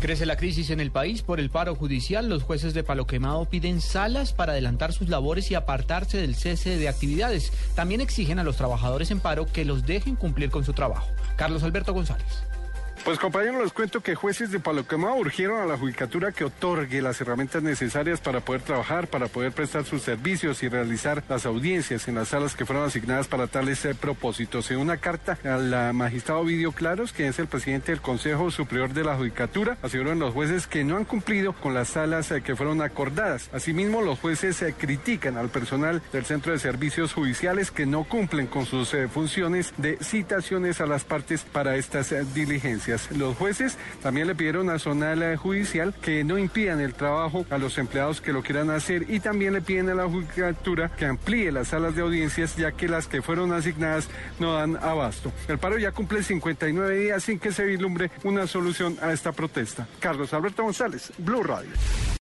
Crece la crisis en el país por el paro judicial. Los jueces de Palo Quemado piden salas para adelantar sus labores y apartarse del cese de actividades. También exigen a los trabajadores en paro que los dejen cumplir con su trabajo. Carlos Alberto González. Pues compañeros, les cuento que jueces de Palo Quemado urgieron a la judicatura que otorgue las herramientas necesarias para poder trabajar, para poder prestar sus servicios y realizar las audiencias en las salas que fueron asignadas para tales eh, propósitos. En una carta al magistrado Vidio Claros, que es el presidente del Consejo Superior de la Judicatura, aseguran los jueces que no han cumplido con las salas eh, que fueron acordadas. Asimismo, los jueces eh, critican al personal del Centro de Servicios Judiciales que no cumplen con sus funciones de citaciones a las partes para estas diligencias. Los jueces también le pidieron a Zonal Judicial que no impidan el trabajo a los empleados que lo quieran hacer y también le piden a la Judicatura que amplíe las salas de audiencias ya que las que fueron asignadas no dan abasto. El paro ya cumple 59 días sin que se vislumbre una solución a esta protesta. Carlos Alberto González, Blue Radio.